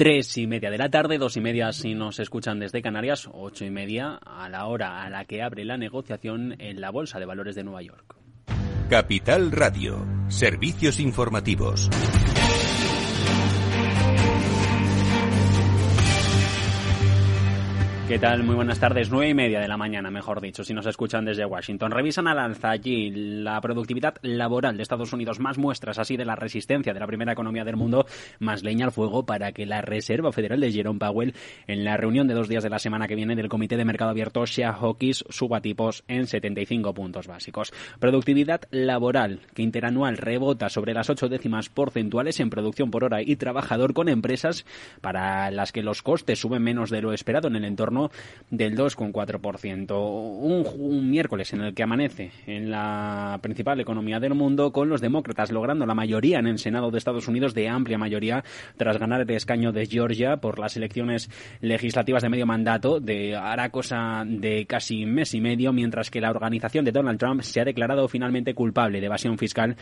Tres y media de la tarde, dos y media si nos escuchan desde Canarias, ocho y media a la hora a la que abre la negociación en la Bolsa de Valores de Nueva York. Capital Radio, servicios informativos. ¿Qué tal? Muy buenas tardes. Nueve y media de la mañana, mejor dicho, si nos escuchan desde Washington. Revisan al alza allí la productividad laboral de Estados Unidos, más muestras así de la resistencia de la primera economía del mundo, más leña al fuego para que la Reserva Federal de Jerome Powell, en la reunión de dos días de la semana que viene del Comité de Mercado Abierto, sea Hawkins, suba tipos en 75 puntos básicos. Productividad laboral, que interanual rebota sobre las ocho décimas porcentuales en producción por hora y trabajador con empresas para las que los costes suben menos de lo esperado en el entorno del 2,4%. Un, un miércoles en el que amanece en la principal economía del mundo con los demócratas logrando la mayoría en el Senado de Estados Unidos de amplia mayoría tras ganar el escaño de Georgia por las elecciones legislativas de medio mandato de hará cosa de casi mes y medio mientras que la organización de Donald Trump se ha declarado finalmente culpable de evasión fiscal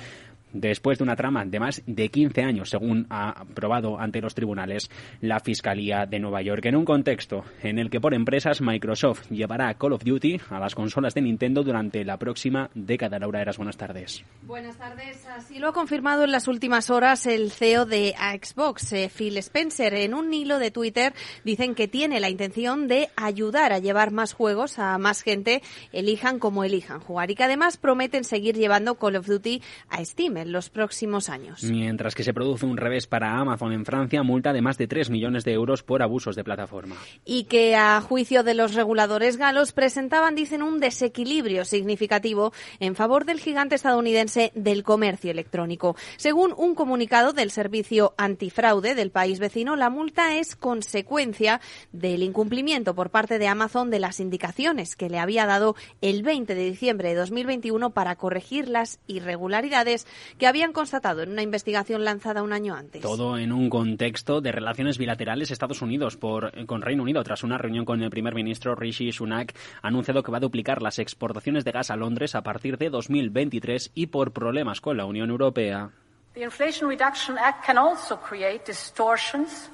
después de una trama de más de 15 años, según ha aprobado ante los tribunales la Fiscalía de Nueva York. En un contexto en el que por empresas Microsoft llevará Call of Duty a las consolas de Nintendo durante la próxima década. Laura Eras, buenas tardes. Buenas tardes. Así lo ha confirmado en las últimas horas el CEO de Xbox, eh, Phil Spencer. En un hilo de Twitter dicen que tiene la intención de ayudar a llevar más juegos a más gente, elijan como elijan jugar, y que además prometen seguir llevando Call of Duty a Steam en los próximos años. Mientras que se produce un revés para Amazon en Francia, multa de más de 3 millones de euros por abusos de plataforma. Y que a juicio de los reguladores galos presentaban, dicen, un desequilibrio significativo en favor del gigante estadounidense del comercio electrónico. Según un comunicado del Servicio Antifraude del país vecino, la multa es consecuencia del incumplimiento por parte de Amazon de las indicaciones que le había dado el 20 de diciembre de 2021 para corregir las irregularidades que habían constatado en una investigación lanzada un año antes. Todo en un contexto de relaciones bilaterales Estados Unidos por, con Reino Unido. Tras una reunión con el primer ministro Rishi Sunak, ha anunciado que va a duplicar las exportaciones de gas a Londres a partir de 2023 y por problemas con la Unión Europea. The Inflation Reduction Act can also create distortions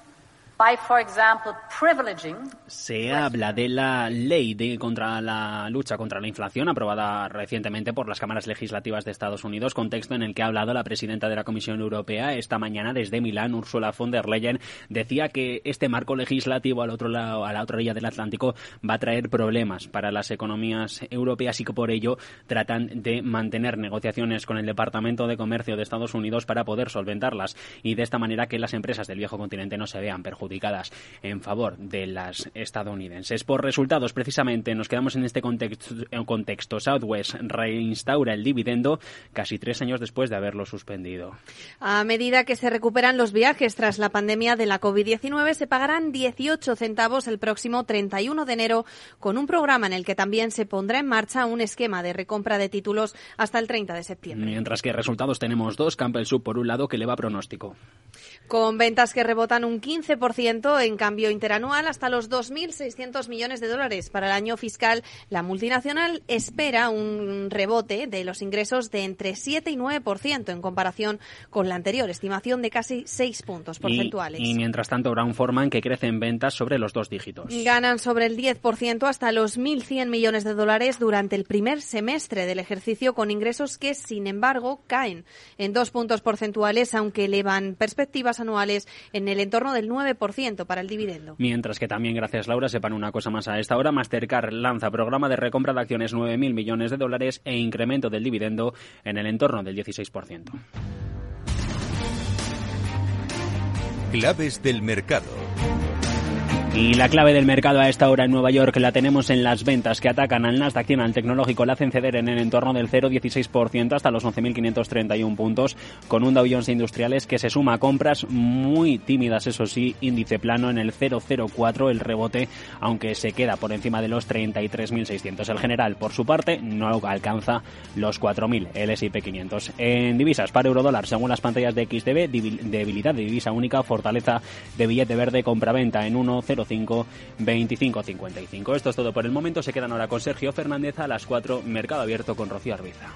se habla de la ley de contra la lucha contra la inflación aprobada recientemente por las cámaras legislativas de Estados Unidos, contexto en el que ha hablado la presidenta de la Comisión Europea esta mañana desde Milán, Ursula von der Leyen, decía que este marco legislativo al otro lado, a la otra orilla del Atlántico va a traer problemas para las economías europeas y que por ello tratan de mantener negociaciones con el Departamento de Comercio de Estados Unidos para poder solventarlas y de esta manera que las empresas del viejo continente no se vean perjudicadas en favor de las estadounidenses. Por resultados, precisamente, nos quedamos en este contexto. contexto. Southwest reinstaura el dividendo casi tres años después de haberlo suspendido. A medida que se recuperan los viajes tras la pandemia de la COVID-19, se pagarán 18 centavos el próximo 31 de enero con un programa en el que también se pondrá en marcha un esquema de recompra de títulos hasta el 30 de septiembre. Mientras que resultados tenemos dos, Campbell Sub por un lado que le va pronóstico. Con ventas que rebotan un 15% en cambio interanual hasta los 2.600 millones de dólares. Para el año fiscal, la multinacional espera un rebote de los ingresos de entre 7 y 9% en comparación con la anterior estimación de casi 6 puntos porcentuales. Y, y mientras tanto, Brown Forman que crece en ventas sobre los dos dígitos. Ganan sobre el 10% hasta los 1.100 millones de dólares durante el primer semestre del ejercicio con ingresos que, sin embargo, caen en dos puntos porcentuales, aunque elevan perspectivas anuales en el entorno del 9% para el dividendo. Mientras que también, gracias Laura, sepan una cosa más a esta hora, Mastercard lanza programa de recompra de acciones 9.000 millones de dólares e incremento del dividendo en el entorno del 16%. Claves del mercado. Y la clave del mercado a esta hora en Nueva York la tenemos en las ventas que atacan al Nasdaq al tecnológico. La hacen ceder en el entorno del 0,16% hasta los 11.531 puntos, con un Dow Jones Industriales que se suma a compras muy tímidas, eso sí, índice plano en el 0,04 el rebote, aunque se queda por encima de los 33.600. El general, por su parte, no alcanza los 4.000, el S&P 500. En divisas, para eurodólar, según las pantallas de XTB, debilidad de divisa única, fortaleza de billete verde, compra-venta en 1,0 5 25 55. Esto es todo por el momento. Se quedan ahora con Sergio Fernández a las 4, Mercado Abierto con Rocío Arbiza.